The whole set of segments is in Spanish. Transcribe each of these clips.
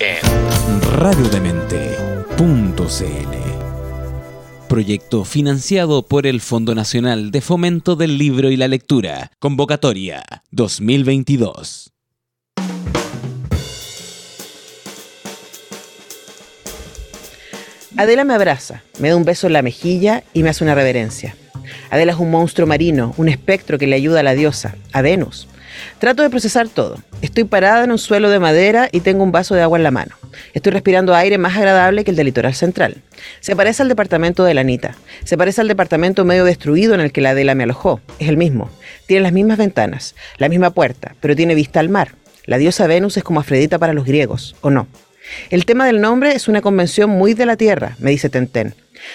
en radiodemente.cl. Proyecto financiado por el Fondo Nacional de Fomento del Libro y la Lectura. Convocatoria 2022. Adela me abraza, me da un beso en la mejilla y me hace una reverencia. Adela es un monstruo marino, un espectro que le ayuda a la diosa, a Venus. Trato de procesar todo. Estoy parada en un suelo de madera y tengo un vaso de agua en la mano. Estoy respirando aire más agradable que el del litoral central. Se parece al departamento de la Anita. Se parece al departamento medio destruido en el que la Adela me alojó. Es el mismo. Tiene las mismas ventanas, la misma puerta, pero tiene vista al mar. La diosa Venus es como Afrodita para los griegos, ¿o no? El tema del nombre es una convención muy de la Tierra, me dice Tenten.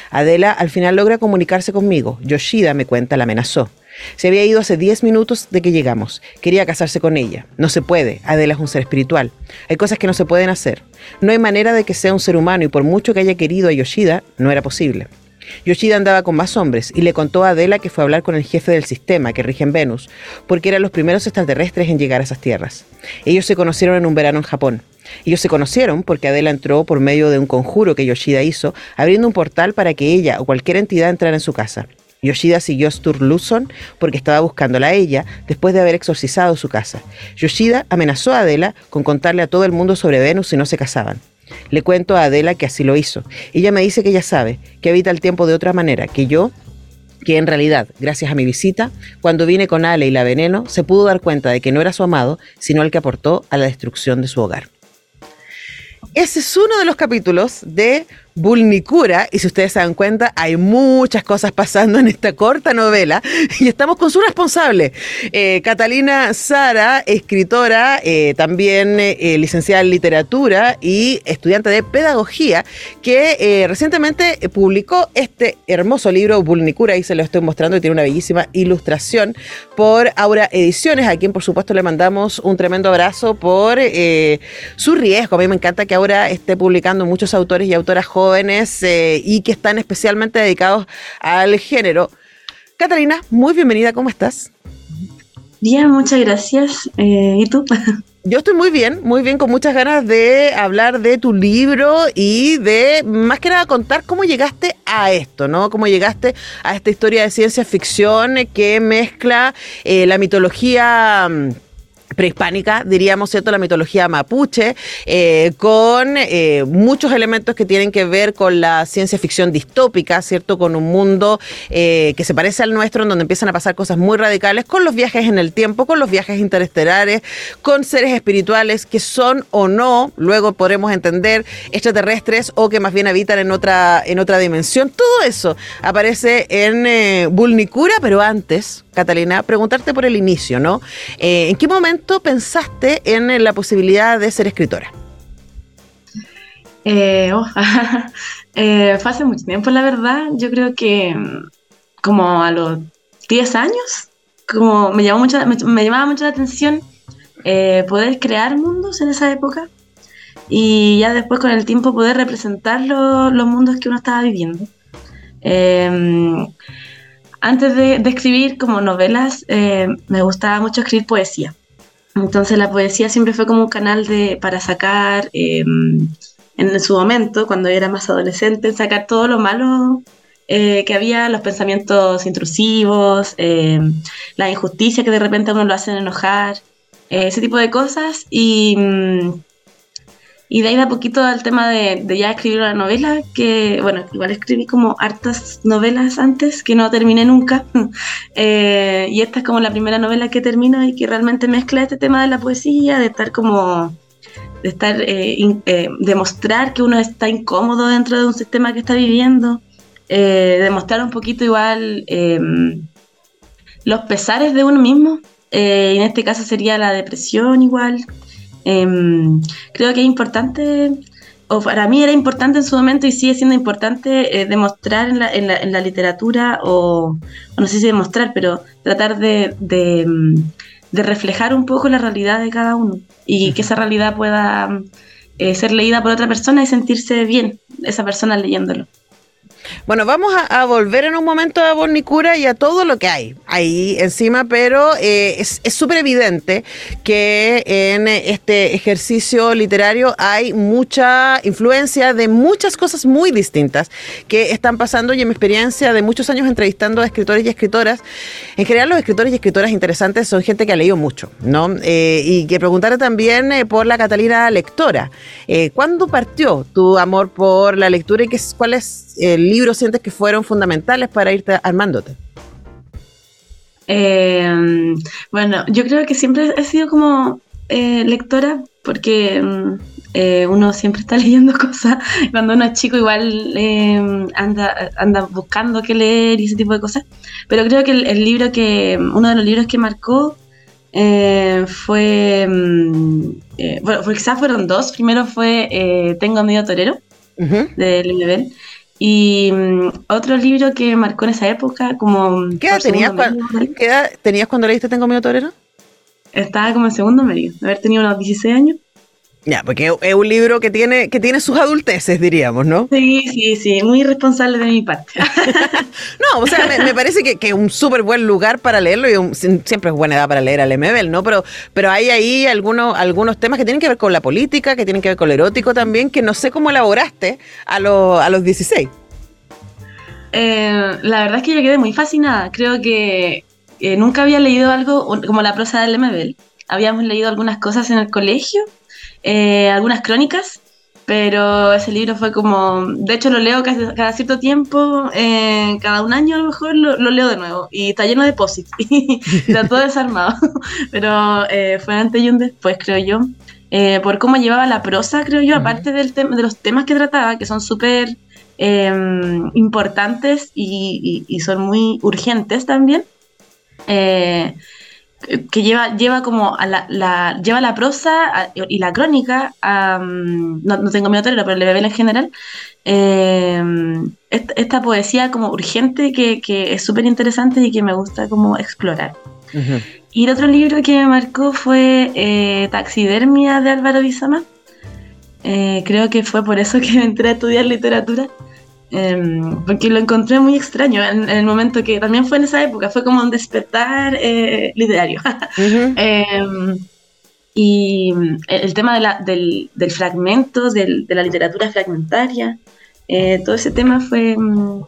Adela al final logra comunicarse conmigo. Yoshida, me cuenta, la amenazó. Se había ido hace 10 minutos de que llegamos. Quería casarse con ella. No se puede. Adela es un ser espiritual. Hay cosas que no se pueden hacer. No hay manera de que sea un ser humano y por mucho que haya querido a Yoshida, no era posible. Yoshida andaba con más hombres y le contó a Adela que fue a hablar con el jefe del sistema que rige en Venus, porque eran los primeros extraterrestres en llegar a esas tierras. Ellos se conocieron en un verano en Japón. Ellos se conocieron porque Adela entró por medio de un conjuro que Yoshida hizo, abriendo un portal para que ella o cualquier entidad entrara en su casa. Yoshida siguió a Sturluson porque estaba buscándola a ella después de haber exorcizado su casa. Yoshida amenazó a Adela con contarle a todo el mundo sobre Venus si no se casaban. Le cuento a Adela que así lo hizo. Ella me dice que ella sabe, que habita el tiempo de otra manera, que yo, que en realidad, gracias a mi visita, cuando vine con Ale y la veneno, se pudo dar cuenta de que no era su amado, sino el que aportó a la destrucción de su hogar. Ese es uno de los capítulos de Bulnicura, y si ustedes se dan cuenta, hay muchas cosas pasando en esta corta novela, y estamos con su responsable, eh, Catalina Sara, escritora, eh, también eh, licenciada en literatura y estudiante de pedagogía, que recientemente publicó este hermoso libro, Bulnicura, y se lo estoy mostrando, y tiene una bellísima ilustración por Aura Ediciones, a quien por supuesto le mandamos un tremendo abrazo por su riesgo. A mí me encanta que ahora esté publicando muchos autores y autoras jóvenes jóvenes eh, y que están especialmente dedicados al género. Catalina, muy bienvenida, ¿cómo estás? Bien, muchas gracias. Eh, ¿Y tú? Yo estoy muy bien, muy bien, con muchas ganas de hablar de tu libro y de, más que nada, contar cómo llegaste a esto, ¿no? Cómo llegaste a esta historia de ciencia ficción que mezcla eh, la mitología mm, prehispánica, diríamos, ¿cierto? La mitología mapuche, eh, con eh, muchos elementos que tienen que ver con la ciencia ficción distópica, ¿cierto? Con un mundo eh, que se parece al nuestro, en donde empiezan a pasar cosas muy radicales, con los viajes en el tiempo, con los viajes interestelares, con seres espirituales que son o no, luego podremos entender, extraterrestres o que más bien habitan en otra, en otra dimensión. Todo eso aparece en Bulnicura, pero antes, Catalina, preguntarte por el inicio, ¿no? ¿En qué momento pensaste en la posibilidad de ser escritora? Eh, oh, eh, fue hace mucho tiempo, la verdad. Yo creo que mm, como a los 10 años, como me, llamó mucho, me, llamaba mucho la atención eh, poder crear mundos en esa época y ya después con el tiempo poder representar los mundos que uno estaba viviendo. Em, antes de, escribir como novelas, me gustaba mucho escribir poesía. Entonces la poesía siempre fue como un canal de, para sacar, em, en su momento, cuando era más adolescente, sacar todo lo malo eh, que había, los pensamientos intrusivos, em, la injusticia que de repente a uno lo hacen enojar, eh, ese tipo de cosas. Y, mm, y de ahí de a poquito al tema de, ya escribir una novela, que bueno, igual escribí como hartas novelas antes que no terminé nunca. Eh, y esta es como la primera novela que termino y que realmente mezcla este tema de la poesía, de estar como de estar eh, eh, demostrar que uno está incómodo dentro de un sistema que está viviendo, demostrar un poquito igual em, los pesares de uno mismo, en este caso sería la depresión igual, Em, creo que es importante, o para mí era importante en su momento y sigue siendo importante eh, demostrar en la, en, la, en la, literatura, o, no sé si demostrar, pero tratar de, de, de, reflejar un poco la realidad de cada uno y que esa realidad pueda eh, ser leída por otra persona y sentirse bien esa persona leyéndolo. Bueno, vamos a, volver en un momento a Bornicura y a todo lo que hay ahí encima, pero eh, es súper evidente que en este ejercicio literario hay mucha influencia de muchas cosas muy distintas que están pasando y en mi experiencia de muchos años entrevistando a escritores y escritoras, en general los escritores y escritoras interesantes son gente que ha leído mucho, ¿no? Eh, y que preguntarle también eh, por la Catalina lectora. ¿Cuándo partió tu amor por la lectura y qué, cuál es el libro sientes que fueron fundamentales para irte armándote? Eh, bueno, yo creo que siempre he sido como eh, lectora porque mm, eh, uno siempre está leyendo cosas. Cuando uno es chico igual anda, anda buscando qué leer y ese tipo de cosas. Pero creo que el, libro que, uno de los libros que marcó fue, mm, bueno, quizás fueron dos. Primero fue Tengo medio torero, de Lemebel. Y mm, otro libro que marcó en esa época, como... ¿Qué edad, tenías, tenías cuando leíste Tengo miedo torero? Estaba como en segundo medio, haber tenido unos 16 años. Ya, porque es un libro que tiene, que tiene sus adulteces, diríamos, ¿no? Sí, sí, sí, muy responsable de mi parte. no, o sea, me, parece que es un súper buen lugar para leerlo y siempre es buena edad para leer al MBL, ¿no? Pero, pero hay ahí algunos, algunos temas que tienen que ver con la política, que tienen que ver con lo erótico también, que no sé cómo elaboraste a, a los 16. Eh, la verdad es que yo quedé muy fascinada. Creo que eh, nunca había leído algo como la prosa del MBL. Habíamos leído algunas cosas en el colegio eh, algunas crónicas, pero ese libro fue como, de hecho lo leo cada, cierto tiempo, eh, cada un año a lo mejor lo, leo de nuevo y está lleno de posits y está todo desarmado, pero eh, fue antes y un después creo yo, por cómo llevaba la prosa creo yo, aparte del de los temas que trataba, que son súper importantes y, y, son muy urgentes también que lleva, lleva como a la, lleva la prosa y la crónica, mm, no, tengo mi autor, pero le en general, eh, esta, poesía como urgente que, es súper interesante y que me gusta como explorar. Y el otro libro que me marcó fue eh, Taxidermia de Álvaro Bizama. Eh, creo que fue por eso que me entré a estudiar literatura. Em, porque lo encontré muy extraño en, el momento que también fue en esa época, fue como un despertar eh, literario. Em, y el, tema de la, del, del, fragmento, de la literatura fragmentaria, eh, todo ese tema fue... Mm,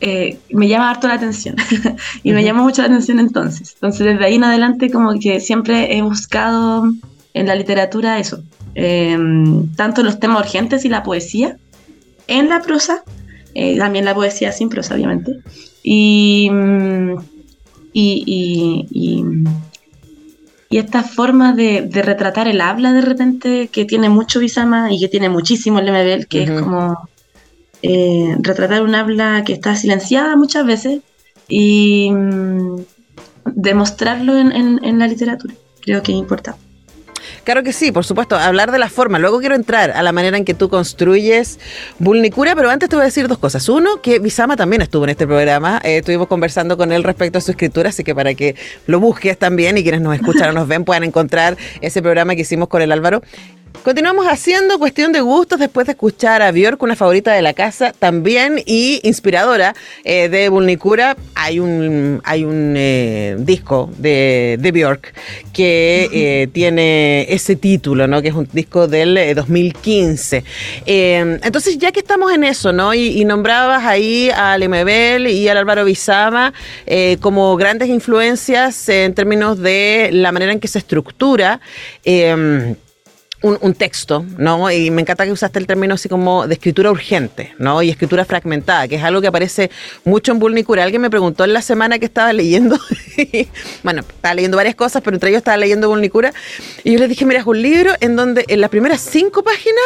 eh, me llama harto la atención y me llama mucho la atención entonces. Entonces desde ahí en adelante como que siempre he buscado en la literatura eso, em, tanto los temas urgentes y la poesía, en la prosa, eh, también la poesía sin prosa, obviamente. Y, mm, y, y, y esta forma de, retratar el habla de repente, que tiene mucho Bisama y que tiene muchísimo el MBL, que es como eh, retratar un habla que está silenciada muchas veces y mm, demostrarlo en, en la literatura. Creo que es importante. Claro que sí, por supuesto, hablar de la forma. Luego quiero entrar a la manera en que tú construyes Bulnicura, pero antes te voy a decir dos cosas. Uno, que Bisama también estuvo en este programa. Eh, estuvimos conversando con él respecto a su escritura, así que para que lo busques también y quienes nos escuchan o nos ven puedan encontrar ese programa que hicimos con el Álvaro. Continuamos haciendo cuestión de gustos después de escuchar a Björk, una favorita de la casa también y inspiradora eh, de Bulnicura. Hay un, hay un eh, disco de, de, Björk que eh, tiene ese título, ¿no? que es un disco del 2015. entonces, ya que estamos en eso, ¿no? y, nombrabas ahí a Lemebel y al Álvaro Bizama como grandes influencias en términos de la manera en que se estructura un, texto, ¿no? Y me encanta que usaste el término así como de escritura urgente, ¿no? Y escritura fragmentada, que es algo que aparece mucho en Bulnicura. Alguien me preguntó en la semana que estaba leyendo, bueno, estaba leyendo varias cosas, pero entre ellos estaba leyendo Bulnicura, y yo le dije, mira, es un libro en donde en las primeras cinco páginas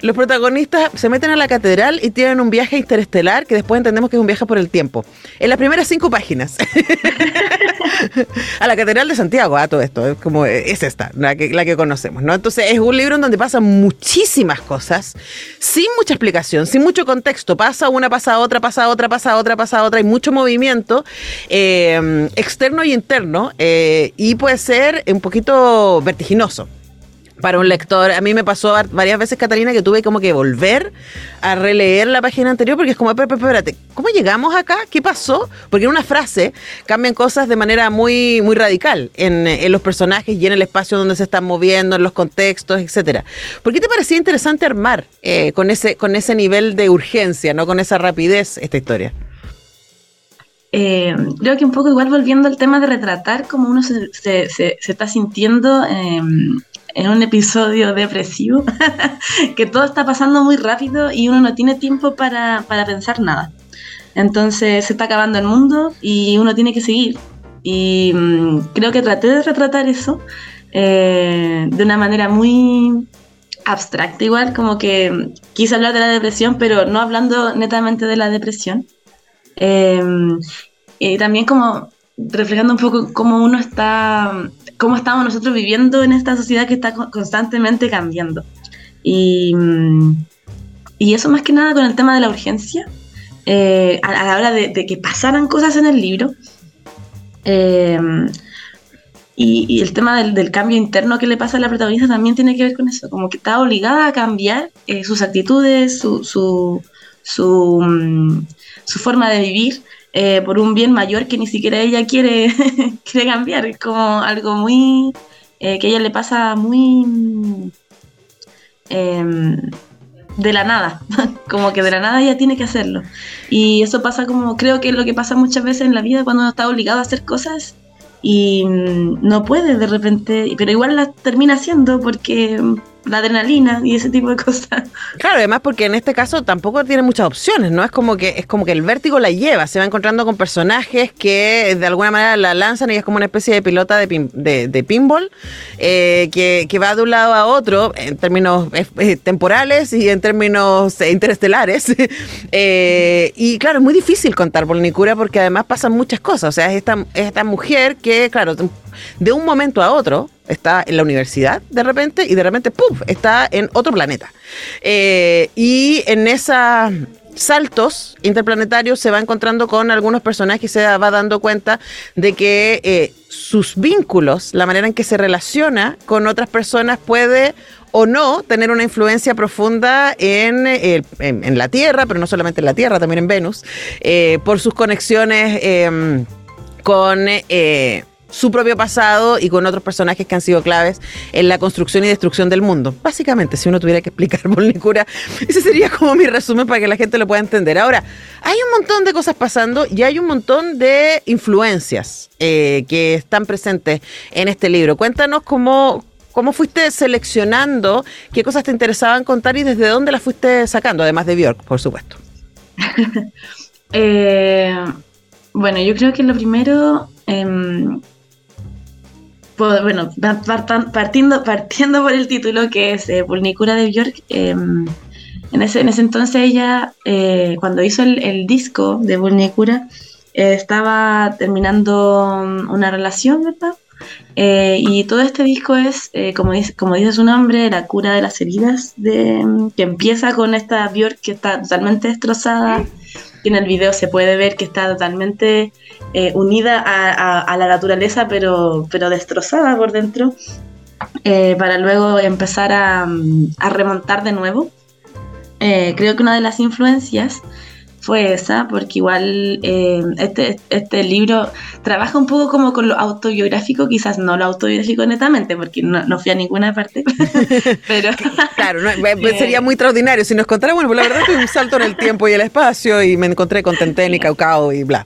los protagonistas se meten a la catedral y tienen un viaje interestelar que después entendemos que es un viaje por el tiempo. En las primeras cinco páginas. a la Catedral de Santiago, a todo esto, es como es esta, la que, la que conocemos, ¿no? Entonces es un libro en donde pasan muchísimas cosas, sin mucha explicación, sin mucho contexto, pasa una, pasa otra, pasa otra, pasa otra, pasa otra, hay mucho movimiento eh, externo y interno eh, y puede ser un poquito vertiginoso para un lector. A mí me pasó varias veces, Catalina, que tuve como que volver a releer la página anterior porque es como, espérate, ¿cómo llegamos acá? ¿Qué pasó? Porque en una frase cambian cosas de manera muy, muy radical en, los personajes y en el espacio donde se están moviendo, en los contextos, etcétera. ¿Por qué te parecía interesante armar eh, con, ese, con ese nivel de urgencia, no con esa rapidez esta historia? Eh, creo que un poco igual volviendo al tema de retratar cómo uno se, se, está sintiendo eh, en un episodio depresivo, que todo está pasando muy rápido y uno no tiene tiempo para, pensar nada. Entonces se está acabando el mundo y uno tiene que seguir. Y mm, creo que traté de retratar eso eh, de una manera muy abstracta igual, como que quise hablar de la depresión, pero no hablando netamente de la depresión. Eh, y también como reflejando un poco cómo uno está cómo estamos nosotros viviendo en esta sociedad que está constantemente cambiando. Y, mm, y eso más que nada con el tema de la urgencia, eh, a, la hora de, que pasaran cosas en el libro. Eh, y, el tema del, cambio interno que le pasa a la protagonista también tiene que ver con eso, como que está obligada a cambiar eh, sus actitudes, su, su, su, mm, su forma de vivir eh, por un bien mayor que ni siquiera ella quiere, cambiar. Es como algo muy. Eh, que a ella le pasa muy. Em, de la nada, como que de la nada ella tiene que hacerlo. Y eso pasa como, creo que es lo que pasa muchas veces en la vida cuando uno está obligado a hacer cosas y mm, no puede de repente, pero igual las termina haciendo porque la adrenalina y ese tipo de cosas. Claro, además porque en este caso tampoco tiene muchas opciones, ¿no? Es como que es como que el vértigo la lleva, se va encontrando con personajes que de alguna manera la lanzan y es como una especie de pilota de, de, pinball eh, que, va de un lado a otro en términos eh, eh, temporales y en términos interestelares. y claro, es muy difícil contar por porque además pasan muchas cosas. O sea, es esta, es esta mujer que, claro, de un momento a otro está en la universidad de repente y de repente, ¡pum!, está en otro planeta. Eh, y en esos saltos interplanetarios se va encontrando con algunos personajes y se va dando cuenta de que eh, sus vínculos, la manera en que se relaciona con otras personas puede o no tener una influencia profunda en, eh, en, la Tierra, pero no solamente en la Tierra, también en Venus, por sus conexiones em, con su propio pasado y con otros personajes que han sido claves en la construcción y destrucción del mundo. Básicamente, si uno tuviera que explicar Nicura, ese sería como mi resumen para que la gente lo pueda entender. Ahora, hay un montón de cosas pasando y hay un montón de influencias eh, que están presentes en este libro. Cuéntanos cómo, cómo fuiste seleccionando, qué cosas te interesaban contar y desde dónde las fuiste sacando, además de Bjork, por supuesto. Eh, bueno, yo creo que lo primero... Em, pues, bueno, partiendo, partiendo por el título que es eh, de Björk, em, en, ese, en ese entonces ella, eh, cuando hizo el, disco de Vulnicura, eh, estaba terminando una relación, ¿verdad? Eh, y todo este disco es, como, dice, como dice su nombre, la cura de las heridas, de, que empieza con esta Björk que está totalmente destrozada, que en el video se puede ver que está totalmente eh, unida a, la naturaleza, pero, pero destrozada por dentro, eh, para luego empezar a, remontar de nuevo. Eh, creo que una de las influencias fue esa, porque igual eh, este, este libro trabaja un poco como con lo autobiográfico, quizás no lo autobiográfico netamente, porque no, fui a ninguna parte. pero Claro, sería muy extraordinario si nos contara, bueno, pues la verdad es que un salto en el tiempo y el espacio y me encontré con Tenten y Caucao y bla.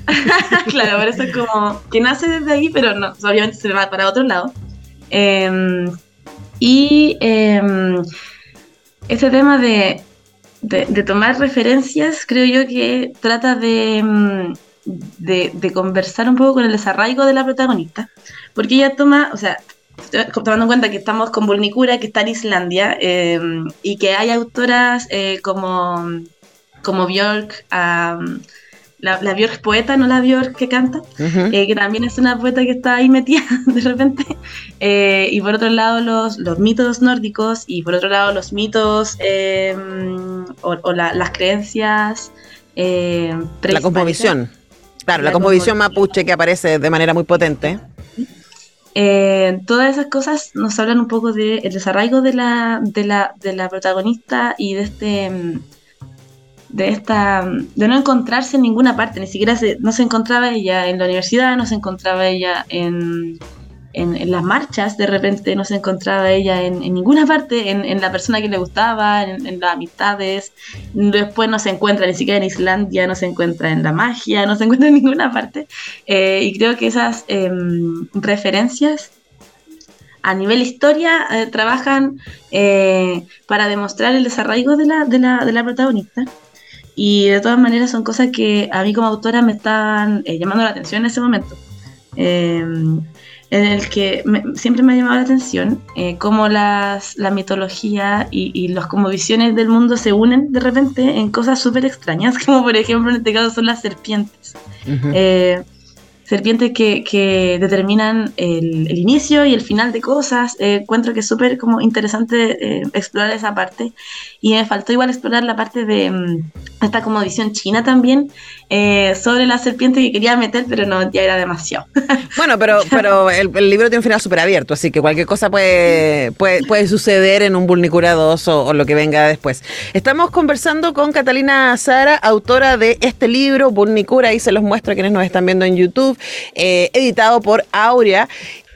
claro, por eso es como que nace desde ahí, pero no, obviamente se va para otro lado. Em, y eh, ese tema de de, tomar referencias, creo yo que trata mm, de, de, conversar un poco con el desarraigo de la protagonista. Porque ella toma, o sea, tomando en cuenta que estamos con Vulnicura, que está en Islandia, em, y que hay autoras eh, como, como Björk, la, la Björk poeta, no la Björk que canta, eh, que también es una poeta que está ahí metida de repente. Eh, y por otro lado los, los mitos nórdicos y por otro lado los mitos eh, o, las creencias. la composición. Claro, la, composición mapuche que aparece de manera muy potente. todas esas cosas nos hablan un poco del desarraigo de la, de, la, de la protagonista y de este mm, de esta de no encontrarse en ninguna parte, ni siquiera se, no se encontraba ella en la universidad, no se encontraba ella en, en, las marchas, de repente no se encontraba ella en, ninguna parte, en, la persona que le gustaba, en, las amistades, después no se encuentra ni siquiera en Islandia, no se encuentra en la magia, no se encuentra en ninguna parte, eh, y creo que esas em, referencias a nivel historia eh, trabajan eh, para demostrar el desarraigo de la, de la, de la protagonista y de todas maneras son cosas que a mí como autora me estaban eh, llamando la atención en ese momento. Em, en el que siempre me ha llamado la atención eh, cómo las, la mitología y, y las como visiones del mundo se unen de repente en cosas súper extrañas, como por ejemplo en este caso son las serpientes serpientes que, determinan el, inicio y el final de cosas. Eh, encuentro que es súper como interesante eh, explorar esa parte. Y me faltó igual explorar la parte de mm, esta como visión china también eh, sobre la serpiente que quería meter, pero no, ya era demasiado. Bueno, pero, pero el, libro tiene un final súper abierto, así que cualquier cosa puede, puede, suceder en un Bulnicura 2 o, lo que venga después. Estamos conversando con Catalina Sara, autora de este libro, Bulnicura, y se los muestro a quienes nos están viendo en YouTube. Eh, editado por Aurea.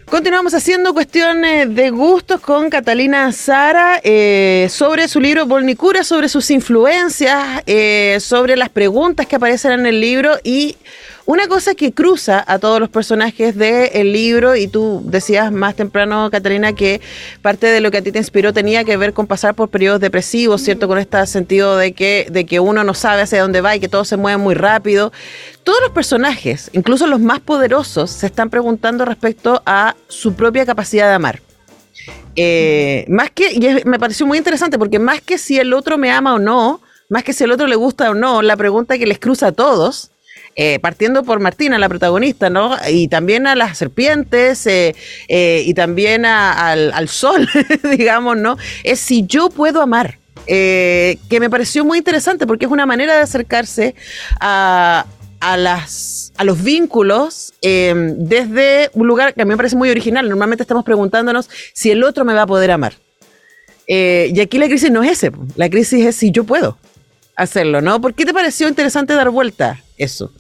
Continuamos haciendo cuestiones de gustos con Catalina Sara eh, sobre su libro Volnicura, sobre sus influencias, eh, sobre las preguntas que aparecen en el libro y una cosa que cruza a todos los personajes del libro, y tú decías más temprano, Catalina, que parte de lo que a ti te inspiró tenía que ver con pasar por periodos depresivos, ¿cierto? Con este sentido de que, de que uno no sabe hacia dónde va y que todo se mueve muy rápido. Todos los personajes, incluso los más poderosos, se están preguntando respecto a su propia capacidad de amar. Eh, más que, y me pareció muy interesante porque más que si el otro me ama o no, más que si el otro le gusta o no, la pregunta que les cruza a todos eh, partiendo por Martina, la protagonista, ¿no? Y también a las serpientes eh, eh, y también al, sol, digamos, ¿no? Es si yo puedo amar. que me pareció muy interesante porque es una manera de acercarse a, las, a los vínculos desde un lugar que a mí me parece muy original. Normalmente estamos preguntándonos si el otro me va a poder amar. y aquí la crisis no es ese, la crisis es si yo puedo hacerlo, ¿no? ¿Por qué te pareció interesante dar vuelta eso?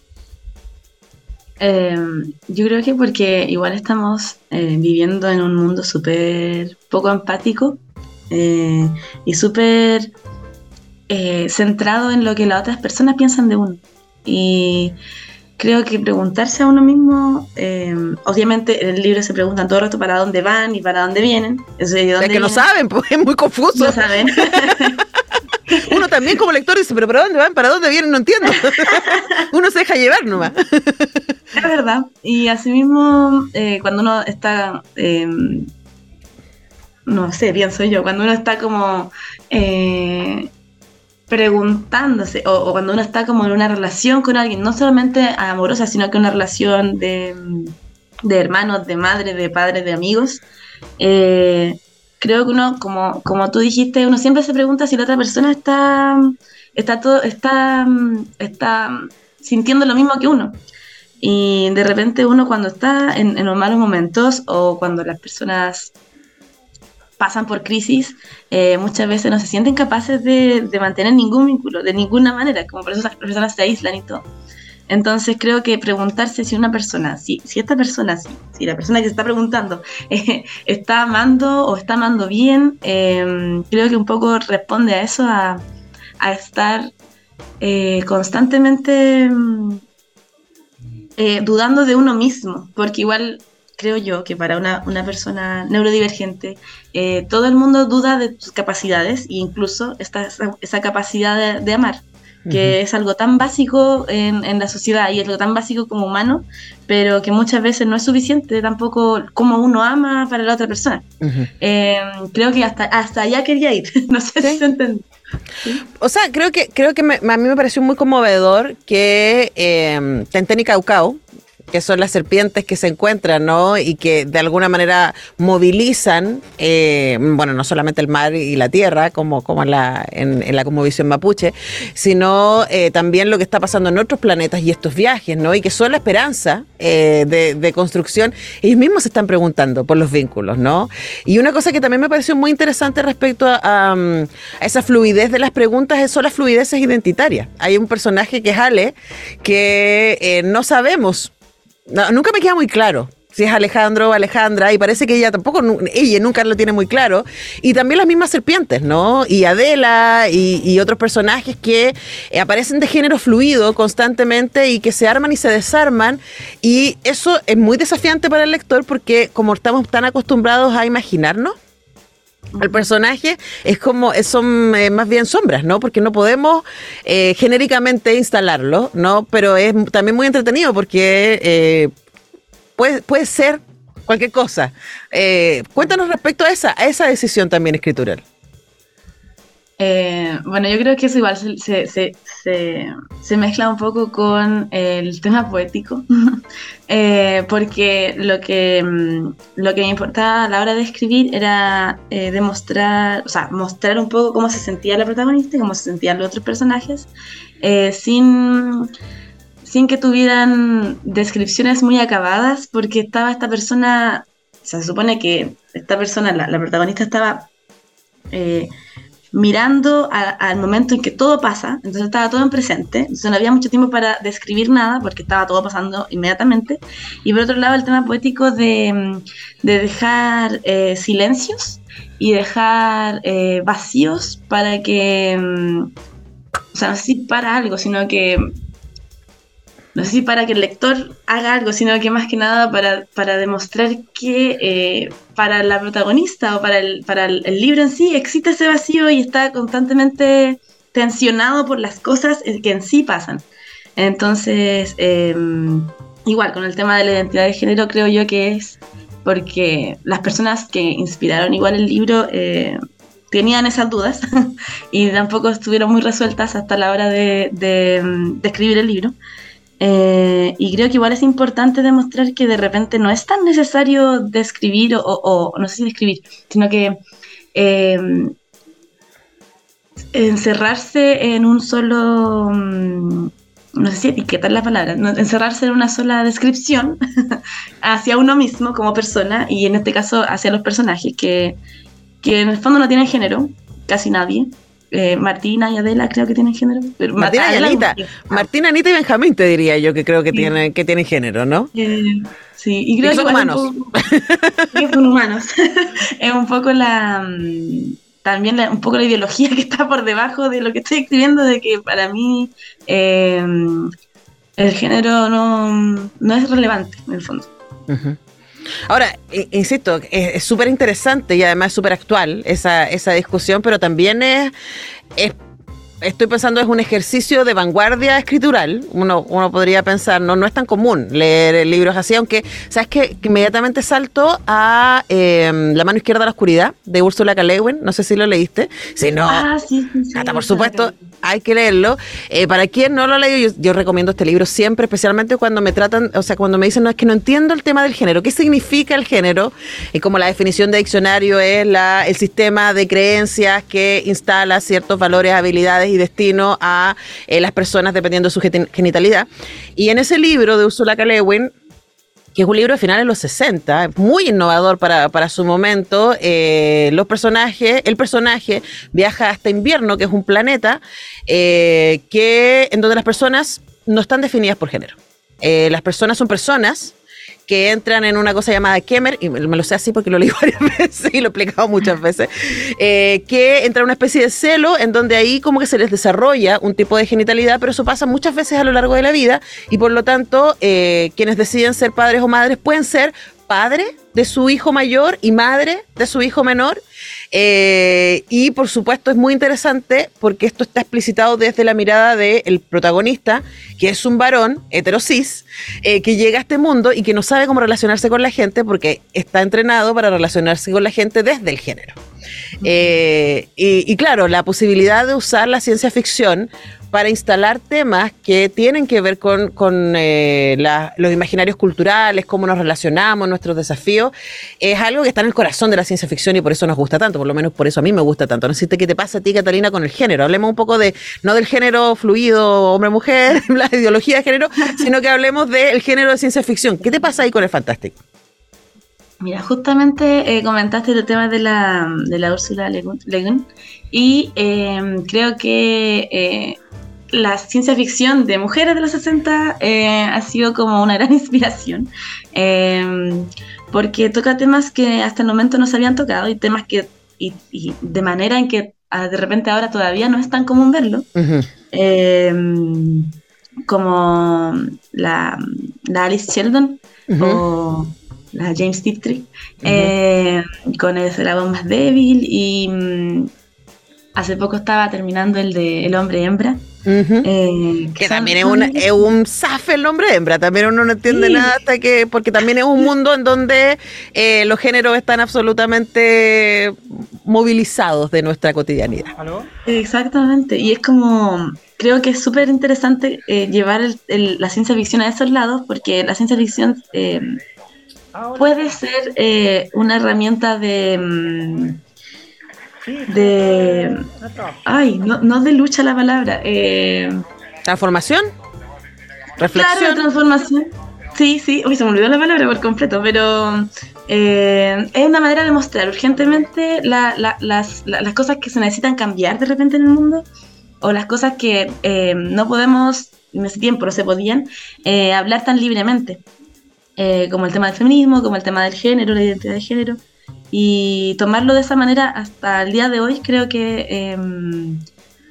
Em, yo creo que porque igual estamos eh, viviendo en un mundo súper poco empático eh, y súper eh, centrado en lo que las otras personas piensan de uno. Y creo que preguntarse a uno mismo, em, obviamente en el libro se preguntan todo el rato para dónde van y para dónde vienen. es que no saben, pues es muy confuso. No saben. También como lector dice, pero ¿para dónde van? ¿Para dónde vienen? No entiendo. Uno se deja llevar nomás. Es verdad. Y asimismo, eh, cuando uno está, em, no sé, pienso yo, cuando uno está como eh, preguntándose, o, cuando uno está como en una relación con alguien, no solamente amorosa, sino que una relación de, de hermanos, de madre, de padres, de amigos, eh, creo que uno, como, como tú dijiste, uno siempre se pregunta si la otra persona está, está, todo, está, está sintiendo lo mismo que uno. Y de repente uno cuando está en, los malos momentos o cuando las personas pasan por crisis, eh, muchas veces no se sienten capaces de, mantener ningún vínculo, de ninguna manera, como por eso las personas se aíslan y todo. Entonces creo que preguntarse si una persona, si, si esta persona, si, si la persona que se está preguntando eh, está amando o está amando bien, em, creo que un poco responde a eso, a, estar eh, constantemente mm, eh, dudando de uno mismo, porque igual creo yo que para una, persona neurodivergente, todo el mundo duda de sus capacidades e incluso esta, esa, capacidad de amar que es algo tan básico en, la sociedad y es algo tan básico como humano, pero que muchas veces no es suficiente tampoco como uno ama para la otra persona. Em, creo que hasta, hasta allá quería ir, no sé si se entiende. O sea, creo que, creo que a mí me pareció muy conmovedor que eh, Tenten y Caucao, que son las serpientes que se encuentran, ¿no? Y que de alguna manera movilizan, eh, bueno, no solamente el mar y la tierra, como, como en, la, en, la conmovisión mapuche, sino eh, también lo que está pasando en otros planetas y estos viajes, ¿no? Y que son la esperanza eh, de, construcción. Ellos mismos se están preguntando por los vínculos, ¿no? Y una cosa que también me pareció muy interesante respecto a, a esa fluidez de las preguntas son las fluideces identitarias. Hay un personaje que es que no sabemos nunca me queda muy claro si es Alejandro o Alejandra, y parece que ella tampoco, ella nunca lo tiene muy claro. Y también las mismas serpientes, ¿no? Y Adela y, otros personajes que eh, aparecen de género fluido constantemente y que se arman y se desarman. Y eso es muy desafiante para el lector porque como estamos tan acostumbrados a imaginarnos, el personaje es como, son eh, más bien sombras, ¿no? Porque no podemos eh, genéricamente instalarlo, ¿no? Pero es también muy entretenido porque eh, puede, puede ser cualquier cosa. cuéntanos respecto a esa, a esa decisión también escritural. Eh, bueno, yo creo que eso igual se, se, se, mezcla un poco con el tema poético, eh, porque lo que, mm, lo que me importaba a la hora de escribir era eh, demostrar, o sea, mostrar un poco cómo se sentía la protagonista y cómo se sentían los otros personajes, sin, sin que tuvieran descripciones muy acabadas, porque estaba esta persona, o sea, se supone que esta persona, la, la protagonista estaba mirando al momento en que todo pasa, entonces estaba todo en presente, entonces no había mucho tiempo para describir nada porque estaba todo pasando inmediatamente. Y por otro lado el tema poético de, dejar eh, silencios y dejar eh, vacíos para que, mm, o sea, no sé si para algo, sino que no sé si para que el lector haga algo, sino que más que nada para, para demostrar que eh, para la protagonista o para, el, para el, libro en sí existe ese vacío y está constantemente tensionado por las cosas que en sí pasan. Entonces, em, igual, con el tema de la identidad de género creo yo que es porque las personas que inspiraron igual el libro eh, tenían esas dudas y tampoco estuvieron muy resueltas hasta la hora de, de escribir el libro. Eh, y creo que igual es importante demostrar que de repente no es tan necesario describir o, no sé si describir, sino que eh, encerrarse en un solo, mm, no sé si etiquetar la palabra, encerrarse en una sola descripción hacia uno mismo como persona y en este caso hacia los personajes que, que en el fondo no tienen género, casi nadie. Eh, Martina y Adela creo que tienen género. Martina y Anita. Martina, Anita y Benjamín te diría yo que creo que, tienen, que tienen género, ¿no? Eh, sí, y creo que son humanos. son humanos. es un poco la mm, también un poco la ideología que está por debajo de lo que estoy escribiendo, de que para mí eh, el género no, no, es relevante en el fondo. Ahora, insisto, es súper interesante y además súper actual esa, esa discusión, pero también es, es estoy pensando es un ejercicio de vanguardia escritural. Uno, uno podría pensar, no, no es tan común leer libros así, aunque, ¿sabes que Inmediatamente salto a em, La mano izquierda de la oscuridad, de Úrsula K. No sé si lo leíste. Si no, ah, sí, sí, sí, por supuesto, hay que leerlo. Eh, para quien no lo ha leído, yo, recomiendo este libro siempre, especialmente cuando me tratan, o sea, cuando me dicen, no, es que no entiendo el tema del género. ¿Qué significa el género? Y como la definición de diccionario es la, el sistema de creencias que instala ciertos valores, habilidades y destino a eh, las personas dependiendo de su genitalidad. Y en ese libro de Ursula K. que es un libro de finales de los 60, muy innovador para, su momento. Eh, los personajes, el personaje viaja hasta invierno, que es un planeta eh, que, en donde las personas no están definidas por género. las personas son personas que entran en una cosa llamada Kemer, y me lo sé así porque lo leí varias veces y lo he explicado muchas veces, eh, que entra en una especie de celo en donde ahí como que se les desarrolla un tipo de genitalidad, pero eso pasa muchas veces a lo largo de la vida y por lo tanto eh, quienes deciden ser padres o madres pueden ser padre de su hijo mayor y madre de su hijo menor. Eh, y por supuesto es muy interesante porque esto está explicitado desde la mirada del protagonista, que es un varón heterosis, eh, que llega a este mundo y que no sabe cómo relacionarse con la gente porque está entrenado para relacionarse con la gente desde el género. Eh, y, y claro, la posibilidad de usar la ciencia ficción para instalar temas que tienen que ver con, con eh, los imaginarios culturales, cómo nos relacionamos, nuestros desafíos, es algo que está en el corazón de la ciencia ficción y por eso nos gusta tanto, por lo menos por eso a mí me gusta tanto. No sé qué te pasa a ti, Catalina, con el género. Hablemos un poco de, no del género fluido hombre-mujer, la ideología de género, sino que hablemos del género de ciencia ficción. ¿Qué te pasa ahí con el fantástico? Mira, justamente eh, comentaste el tema de la, de la Úrsula Le Guin Le Guin, y eh, creo que la ciencia ficción de mujeres de los 60 eh, ha sido como una gran inspiración, eh, porque toca temas que hasta el momento no se habían tocado y temas que, y, y de manera en que ah, de repente ahora todavía no es tan común verlo. Eh, como la, la Alice Sheldon o la James Tiptree eh, con el eslabón más débil y mm, hace poco estaba terminando el de El hombre hembra Eh, Que también es, una, es un zafe el nombre hembra, también uno no entiende Sí. nada hasta que, porque también es un mundo en donde eh, los géneros están absolutamente movilizados de nuestra cotidianidad. Exactamente, y es como, creo que es súper interesante eh, llevar el- el- la ciencia ficción a esos lados, porque la ciencia ficción eh, puede ser eh, una herramienta de... de ay, no, no de lucha la palabra, eh, ¿Transformación? claro, ¿Reflexión? transformación. Sí, sí, uy, se me olvidó la palabra por completo, pero eh, es una manera de mostrar urgentemente la- la- las, la- las cosas que se necesitan cambiar de repente en el mundo o las cosas que eh, no podemos, en ese tiempo no se podían, eh, hablar tan libremente, Eh, como el tema del feminismo, como el tema del género, la identidad de género, y tomarlo de esa manera hasta el día de hoy creo que eh,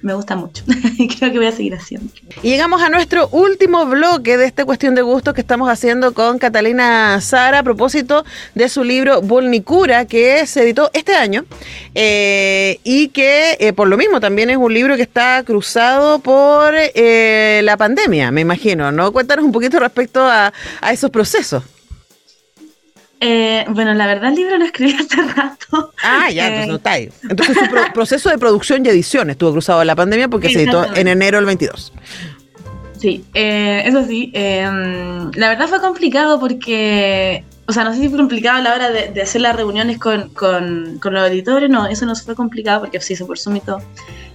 me gusta mucho y creo que voy a seguir haciendo. Y llegamos a nuestro último bloque de esta cuestión de gustos que estamos haciendo con Catalina Sara a propósito de su libro Vulnicura, que se editó este año eh, y que eh, por lo mismo también es un libro que está cruzado por eh, la pandemia, me imagino, ¿no? Cuéntanos un poquito respecto a, a esos procesos. Eh, bueno, la verdad el libro lo escribí hace rato. Ah, ya, Eh, entonces no está ahí. Entonces su pro- proceso de producción y edición estuvo cruzado en la pandemia porque se editó en enero del 22. Sí, eh, eso sí. eh, la verdad fue complicado porque, o sea, no sé si fue complicado a la hora de, de hacer las reuniones con, con- con los editores, no, eso no fue complicado porque se hizo por Zoom y todo.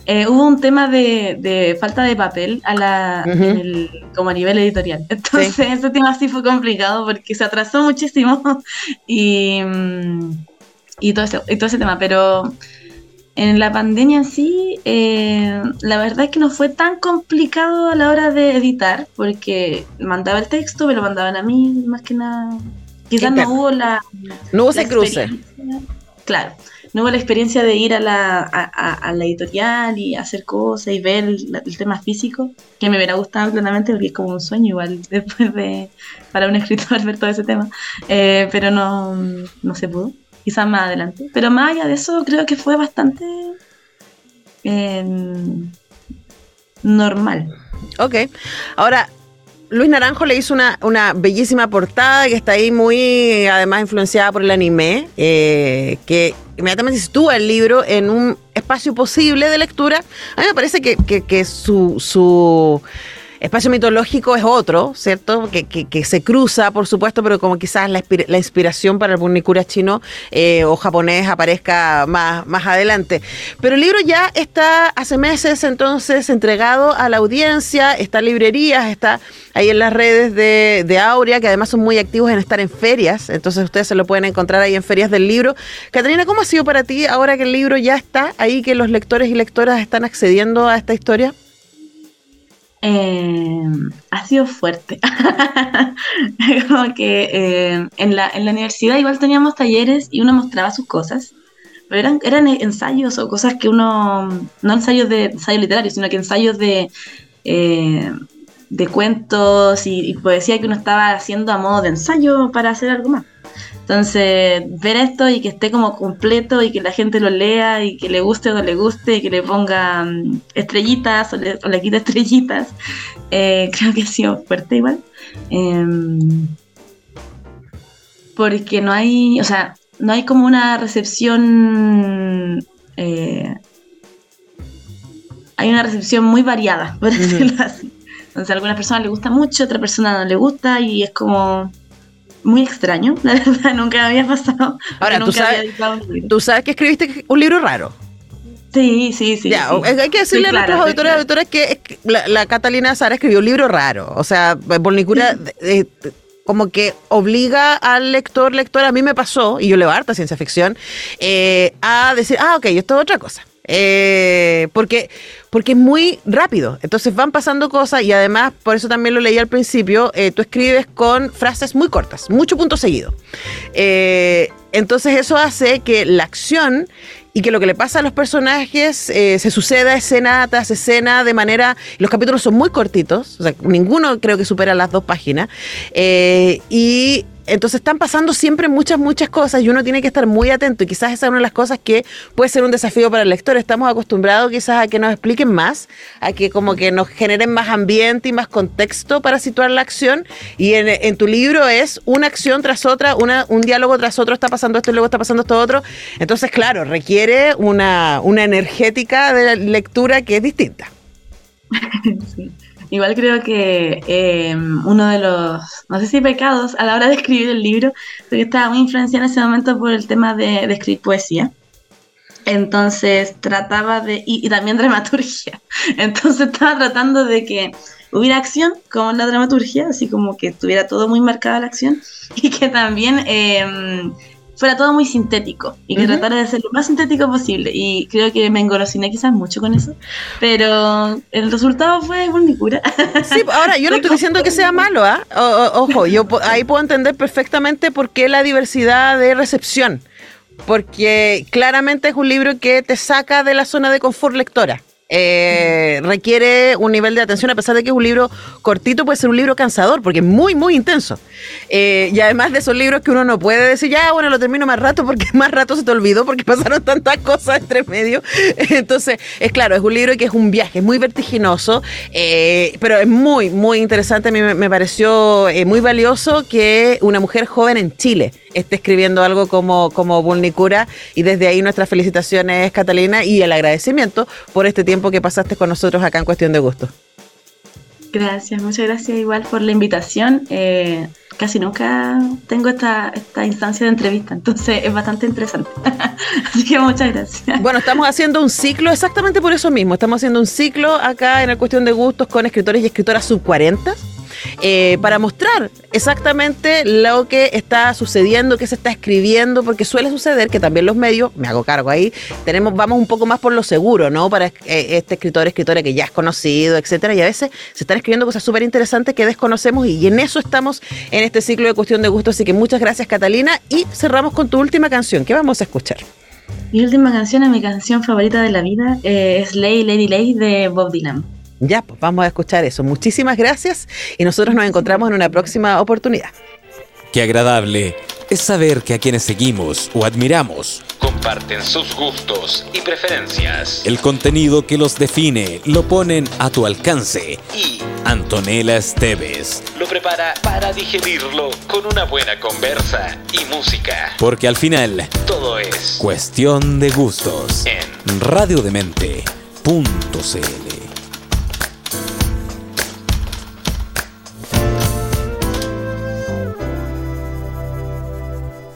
Eh, hubo un tema de, de falta de papel a la, el- como a nivel editorial. Entonces ese tema sí fue complicado porque se atrasó muchísimo y, mm, y, todo, ese, y todo ese tema, pero... En la pandemia en sí, eh, la verdad es que no fue tan complicado a la hora de editar, porque mandaba el texto, me lo mandaban a mí, más que nada. Quizás no hubo la. No hubo ese cruce. Claro, no hubo la experiencia de ir a la, a, la editorial y hacer cosas y ver el, el tema físico, que me hubiera gustado plenamente, porque es como un sueño igual, después de. para un escritor ver todo ese tema. Eh, pero no, no se pudo quizás más adelante. Pero más allá de eso, creo que fue bastante eh, normal. Ok. Ahora, Luis Naranjo le hizo una, una bellísima portada que está ahí muy, además, influenciada por el anime, eh, que inmediatamente sitúa el libro en un espacio posible de lectura. A mí me parece que, que- que su, su espacio mitológico es otro, ¿cierto? Que, que- se cruza, por supuesto, pero como quizás la, inspira- la inspiración para el Bunikura chino eh, o japonés aparezca más, más adelante. Pero el libro ya está hace meses entonces entregado a la audiencia, está en librerías, está ahí en las redes de, de Aurea, que además son muy activos en estar en ferias, entonces ustedes se lo pueden encontrar ahí en ferias del libro. Catarina, ¿cómo ha sido para ti ahora que el libro ya está ahí, que los lectores y lectoras están accediendo a esta historia? Eh, ha sido fuerte. Como que eh, en, la, en la universidad igual teníamos talleres y uno mostraba sus cosas, pero eran, eran ensayos o cosas que uno, no ensayos de ensayo literario, sino que ensayos de, eh, de cuentos y, y poesía que uno estaba haciendo a modo de ensayo para hacer algo más. Entonces, ver esto y que esté como completo y que la gente lo lea y que le guste o no le guste y que le ponga mm, estrellitas o le, o le quite estrellitas, eh, creo que ha sido fuerte igual. Em, porque no hay, o sea, no hay como una recepción. eh, hay una recepción muy variada, por decirlo así. Entonces a algunas personas les gusta mucho, a otra persona no le gusta y es como muy extraño, la verdad, nunca me había pasado. Ahora, tú había sabes- editado un libro. Tú sabes que escribiste un libro raro. Sí, sí, sí. ya, sí. o- hay que decirle Sí, a claro, nuestros sí, claro. auditoras que, la, la Catalina Sara escribió un libro raro. O sea, eh, como que obliga al lector, lectora, a mí me pasó, y yo leo harta ciencia ficción, eh, a decir, ah, ok, esto es otra cosa. Eh, porque, porque es muy rápido. Entonces van pasando cosas y además, por eso también lo leí al principio, eh, tú escribes con frases muy cortas, mucho punto seguido. Eh, entonces eso hace que la acción y que lo que le pasa a los personajes eh, se suceda escena tras escena de manera... Los capítulos son muy cortitos, o sea, ninguno creo que supera las dos páginas. y entonces están pasando siempre muchas, muchas cosas y uno tiene que estar muy atento y quizás esa es una de las cosas que puede ser un desafío para el lector. Estamos acostumbrados quizás a que nos expliquen más, a que como que nos generen más ambiente y más contexto para situar la acción y en, en tu libro es una acción tras otra, una, un diálogo tras otro, está pasando esto y luego está pasando esto otro. Entonces, claro, requiere una, una energética de lectura que es distinta. Sí. Igual creo que eh, uno de los, no sé si pecados a la hora de escribir el libro, porque estaba muy influenciada en ese momento por el tema de, escribir poesía. Entonces trataba de, y, también dramaturgia. Entonces estaba tratando de que hubiera acción como en la dramaturgia, así como que tuviera todo muy marcada la acción y que también eh, fuera todo muy sintético y que Ujú. tratara de ser lo más sintético posible. Y creo que me engolosiné quizás mucho con eso, pero el resultado fue Vulnicura. Sí, ahora yo no estoy diciendo que sea malo, ¿ah? Ojo, yo ahí puedo entender perfectamente por qué la diversidad de recepción. Porque claramente es un libro que te saca de la zona de confort lectora. Eh, requiere un nivel de atención, a pesar de que es un libro cortito, puede ser un libro cansador, porque es muy, muy intenso. Eh, y además de esos libros que uno no puede decir, ya, bueno, lo termino más rato, porque más rato se te olvidó, porque pasaron tantas cosas entre medio. Entonces, es claro, es un libro que es un viaje, es muy vertiginoso, eh, pero es muy, muy interesante. A mí me, pareció muy valioso que una mujer joven en Chile esté escribiendo algo como, como Vulnicura, y desde ahí nuestras felicitaciones, Catalina, y el agradecimiento por este tiempo que pasaste con nosotros acá en Cuestión de Gusto. Gracias, muchas gracias igual por la invitación. Eh, casi nunca tengo esta, esta instancia de entrevista, entonces es bastante interesante. Así que muchas gracias. Bueno, estamos haciendo un ciclo exactamente por eso mismo. Estamos haciendo un ciclo acá en el Cuestión de Gustos con escritores y escritoras sub 40 eh, para mostrar exactamente lo que está sucediendo, qué se está escribiendo, porque suele suceder que también los medios, me hago cargo ahí, tenemos, vamos un poco más por lo seguro, ¿no? Para eh, este escritor, escritora que ya es conocido, etcétera, y a veces se están escribiendo cosas súper interesantes que desconocemos y, en eso estamos en este ciclo de Cuestión de Gustos. Así que muchas gracias, Catalina, y cerramos con tu última canción. ¿Qué vamos a escuchar? Mi última canción es mi canción favorita de la vida, eh, es Lady Lady Lady de Bob Dylan. Ya, pues vamos a escuchar eso. Muchísimas gracias y nosotros nos encontramos en una próxima oportunidad. Qué agradable es saber que a quienes seguimos o admiramos, Comparten sus gustos y preferencias. el contenido que los define lo ponen a tu alcance. Y Antonella Esteves, lo prepara para digerirlo con una buena conversa y música. porque al final, Todo es cuestión de gustos. en radiodemente.cl